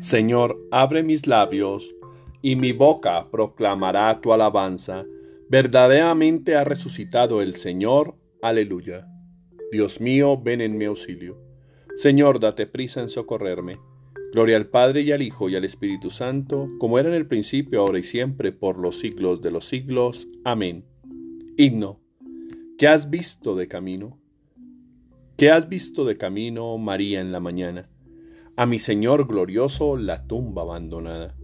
Señor, abre mis labios, y mi boca proclamará tu alabanza. Verdaderamente ha resucitado el Señor. Aleluya. Dios mío, ven en mi auxilio. Señor, date prisa en socorrerme. Gloria al Padre y al Hijo y al Espíritu Santo, como era en el principio, ahora y siempre, por los siglos de los siglos. Amén. Himno. ¿Qué has visto de camino? ¿Qué has visto de camino, María, en la mañana? A mi Señor glorioso la tumba abandonada.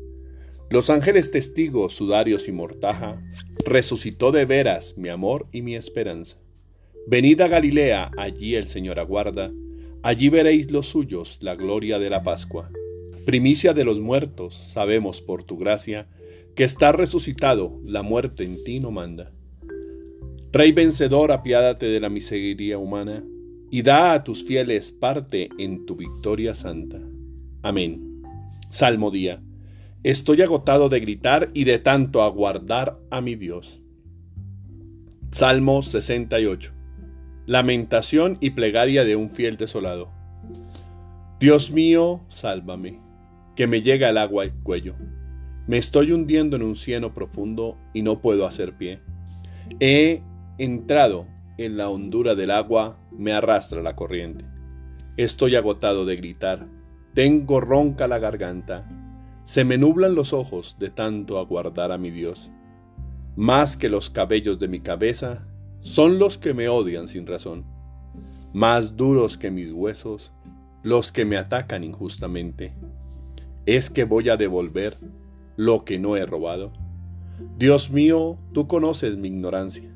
Los ángeles testigos, sudarios y mortaja, resucitó de veras mi amor y mi esperanza. Venid a Galilea, allí el Señor aguarda, allí veréis los suyos, la gloria de la Pascua. Primicia de los muertos, sabemos por tu gracia, que está resucitado, la muerte en ti no manda. Rey vencedor, apiádate de la miseria humana, y da a tus fieles parte en tu victoria santa. Amén. Salmo día. Estoy agotado de gritar y de tanto aguardar a mi Dios. Salmo 68. Lamentación y plegaria de un fiel desolado. Dios mío, sálvame, que me llega el agua al cuello. Me estoy hundiendo en un cieno profundo y no puedo hacer pie. He entrado en la hondura del agua me arrastra la corriente. Estoy agotado de gritar. Tengo ronca la garganta. Se me nublan los ojos de tanto aguardar a mi Dios. Más que los cabellos de mi cabeza son los que me odian sin razón. Más duros que mis huesos los que me atacan injustamente. Es que voy a devolver lo que no he robado. Dios mío, tú conoces mi ignorancia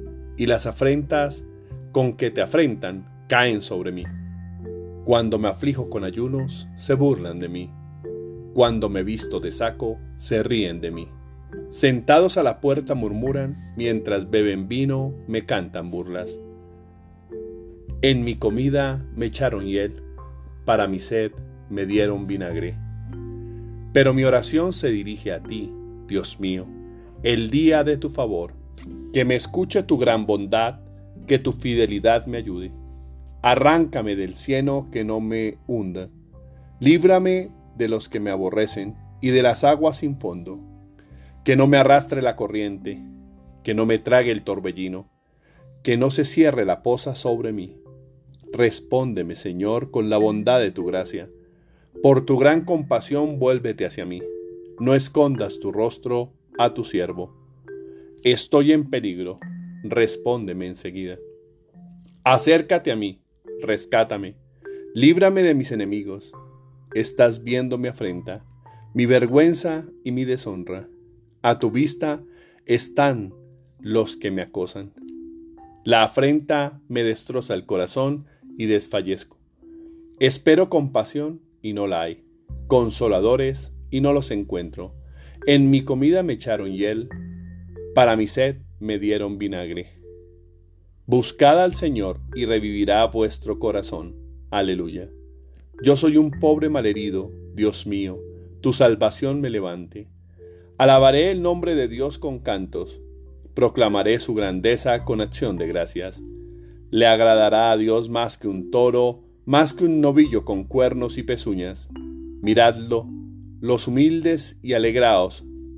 y las afrentas con que te afrentan caen sobre mí. Cuando me aflijo con ayunos, se burlan de mí. Cuando me visto de saco, se ríen de mí. Sentados a la puerta murmuran, mientras beben vino, me cantan burlas. En mi comida me echaron hiel, para mi sed me dieron vinagre. Pero mi oración se dirige a ti, Dios mío, el día de tu favor que me escuche tu gran bondad, que tu fidelidad me ayude. Arráncame del cieno que no me hunda. Líbrame de los que me aborrecen y de las aguas sin fondo. Que no me arrastre la corriente, que no me trague el torbellino, que no se cierre la poza sobre mí. Respóndeme, Señor, con la bondad de tu gracia. Por tu gran compasión vuélvete hacia mí. No escondas tu rostro a tu siervo. Estoy en peligro, respóndeme enseguida. Acércate a mí, rescátame, líbrame de mis enemigos. Estás viendo mi afrenta, mi vergüenza y mi deshonra. A tu vista están los que me acosan. La afrenta me destroza el corazón y desfallezco. Espero compasión y no la hay, consoladores y no los encuentro. En mi comida me echaron hiel para mi sed me dieron vinagre. Buscad al Señor y revivirá vuestro corazón. Aleluya. Yo soy un pobre malherido, Dios mío, tu salvación me levante. Alabaré el nombre de Dios con cantos, proclamaré su grandeza con acción de gracias. Le agradará a Dios más que un toro, más que un novillo con cuernos y pezuñas. Miradlo, los humildes y alegraos,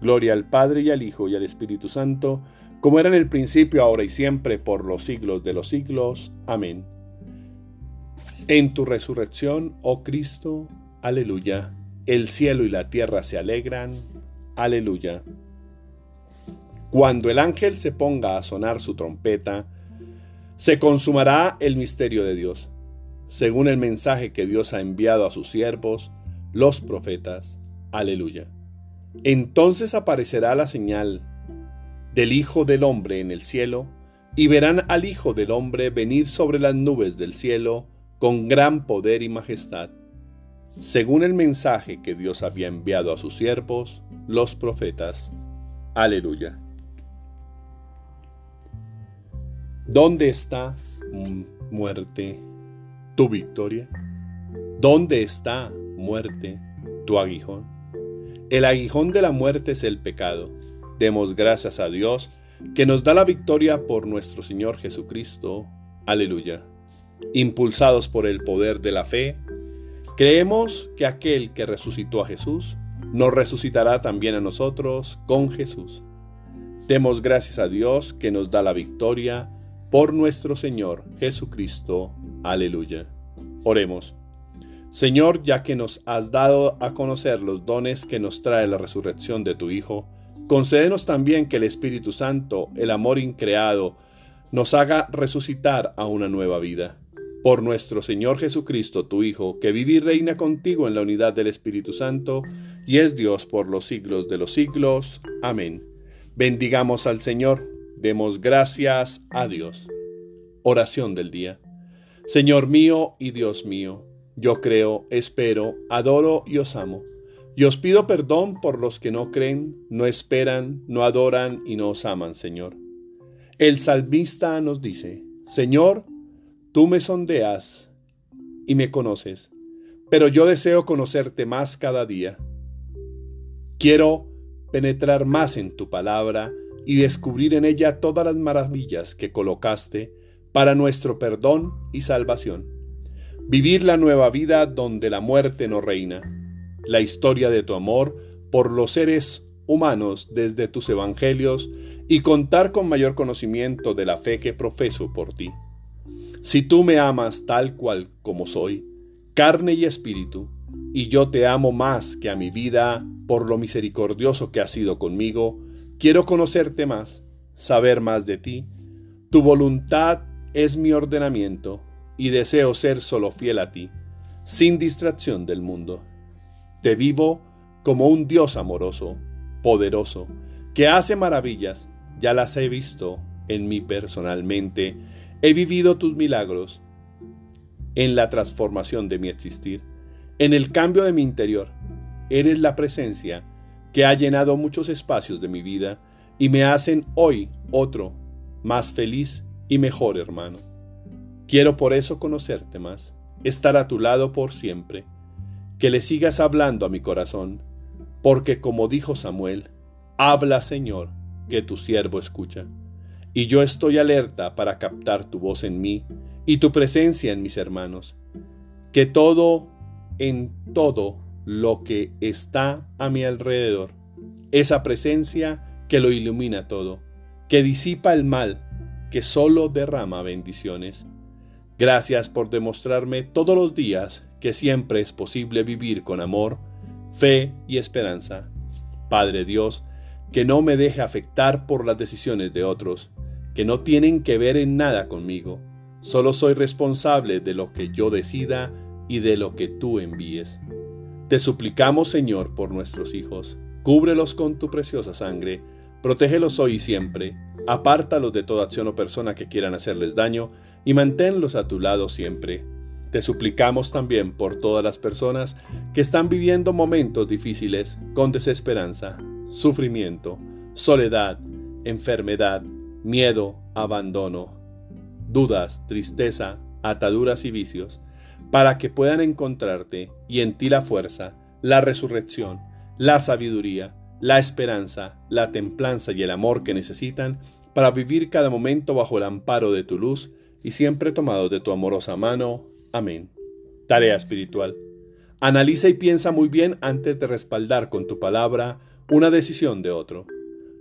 Gloria al Padre y al Hijo y al Espíritu Santo, como era en el principio, ahora y siempre, por los siglos de los siglos. Amén. En tu resurrección, oh Cristo, aleluya, el cielo y la tierra se alegran. Aleluya. Cuando el ángel se ponga a sonar su trompeta, se consumará el misterio de Dios, según el mensaje que Dios ha enviado a sus siervos, los profetas. Aleluya. Entonces aparecerá la señal del Hijo del Hombre en el cielo, y verán al Hijo del Hombre venir sobre las nubes del cielo con gran poder y majestad, según el mensaje que Dios había enviado a sus siervos, los profetas. Aleluya. ¿Dónde está, muerte, tu victoria? ¿Dónde está, muerte, tu aguijón? El aguijón de la muerte es el pecado. Demos gracias a Dios que nos da la victoria por nuestro Señor Jesucristo. Aleluya. Impulsados por el poder de la fe, creemos que aquel que resucitó a Jesús nos resucitará también a nosotros con Jesús. Demos gracias a Dios que nos da la victoria por nuestro Señor Jesucristo. Aleluya. Oremos. Señor, ya que nos has dado a conocer los dones que nos trae la resurrección de tu Hijo, concédenos también que el Espíritu Santo, el amor increado, nos haga resucitar a una nueva vida. Por nuestro Señor Jesucristo, tu Hijo, que vive y reina contigo en la unidad del Espíritu Santo, y es Dios por los siglos de los siglos. Amén. Bendigamos al Señor. Demos gracias a Dios. Oración del día. Señor mío y Dios mío, yo creo, espero, adoro y os amo. Y os pido perdón por los que no creen, no esperan, no adoran y no os aman, Señor. El salmista nos dice, Señor, tú me sondeas y me conoces, pero yo deseo conocerte más cada día. Quiero penetrar más en tu palabra y descubrir en ella todas las maravillas que colocaste para nuestro perdón y salvación. Vivir la nueva vida donde la muerte no reina. La historia de tu amor por los seres humanos desde tus evangelios y contar con mayor conocimiento de la fe que profeso por ti. Si tú me amas tal cual como soy, carne y espíritu, y yo te amo más que a mi vida por lo misericordioso que has sido conmigo, Quiero conocerte más, saber más de ti. Tu voluntad es mi ordenamiento y deseo ser solo fiel a ti, sin distracción del mundo. Te vivo como un Dios amoroso, poderoso, que hace maravillas, ya las he visto en mí personalmente, he vivido tus milagros en la transformación de mi existir, en el cambio de mi interior. Eres la presencia que ha llenado muchos espacios de mi vida y me hacen hoy otro, más feliz y mejor hermano. Quiero por eso conocerte más, estar a tu lado por siempre, que le sigas hablando a mi corazón, porque como dijo Samuel, habla Señor, que tu siervo escucha. Y yo estoy alerta para captar tu voz en mí y tu presencia en mis hermanos. Que todo, en todo, lo que está a mi alrededor, esa presencia que lo ilumina todo, que disipa el mal, que solo derrama bendiciones. Gracias por demostrarme todos los días que siempre es posible vivir con amor, fe y esperanza. Padre Dios, que no me deje afectar por las decisiones de otros, que no tienen que ver en nada conmigo. Solo soy responsable de lo que yo decida y de lo que tú envíes. Te suplicamos, Señor, por nuestros hijos. Cúbrelos con tu preciosa sangre. Protégelos hoy y siempre. Apártalos de toda acción o persona que quieran hacerles daño y manténlos a tu lado siempre. Te suplicamos también por todas las personas que están viviendo momentos difíciles con desesperanza, sufrimiento, soledad, enfermedad, miedo, abandono, dudas, tristeza, ataduras y vicios para que puedan encontrarte y en ti la fuerza, la resurrección, la sabiduría, la esperanza, la templanza y el amor que necesitan para vivir cada momento bajo el amparo de tu luz y siempre tomado de tu amorosa mano. Amén. Tarea espiritual. Analiza y piensa muy bien antes de respaldar con tu palabra una decisión de otro.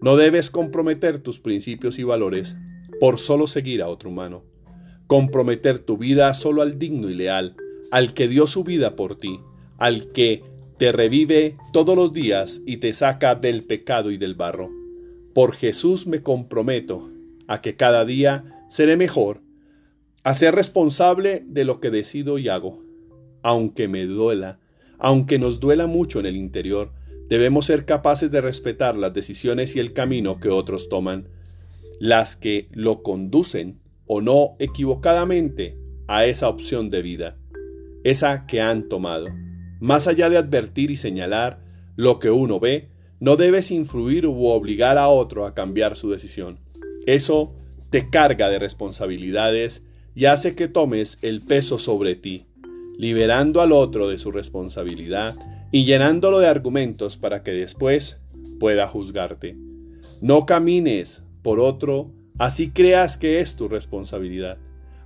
No debes comprometer tus principios y valores por solo seguir a otro humano comprometer tu vida solo al digno y leal, al que dio su vida por ti, al que te revive todos los días y te saca del pecado y del barro. Por Jesús me comprometo a que cada día seré mejor, a ser responsable de lo que decido y hago. Aunque me duela, aunque nos duela mucho en el interior, debemos ser capaces de respetar las decisiones y el camino que otros toman, las que lo conducen o no equivocadamente a esa opción de vida, esa que han tomado. Más allá de advertir y señalar lo que uno ve, no debes influir u obligar a otro a cambiar su decisión. Eso te carga de responsabilidades y hace que tomes el peso sobre ti, liberando al otro de su responsabilidad y llenándolo de argumentos para que después pueda juzgarte. No camines por otro así creas que es tu responsabilidad.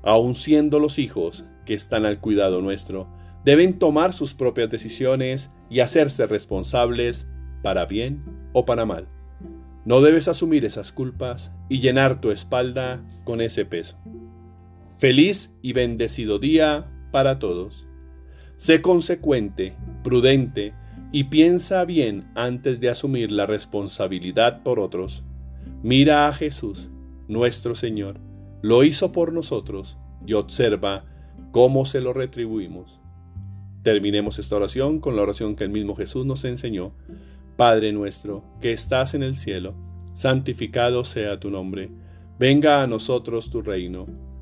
Aun siendo los hijos que están al cuidado nuestro, deben tomar sus propias decisiones y hacerse responsables para bien o para mal. No debes asumir esas culpas y llenar tu espalda con ese peso. Feliz y bendecido día para todos. Sé consecuente, prudente y piensa bien antes de asumir la responsabilidad por otros. Mira a Jesús, nuestro Señor, lo hizo por nosotros y observa cómo se lo retribuimos. Terminemos esta oración con la oración que el mismo Jesús nos enseñó. Padre nuestro, que estás en el cielo, santificado sea tu nombre. Venga a nosotros tu reino.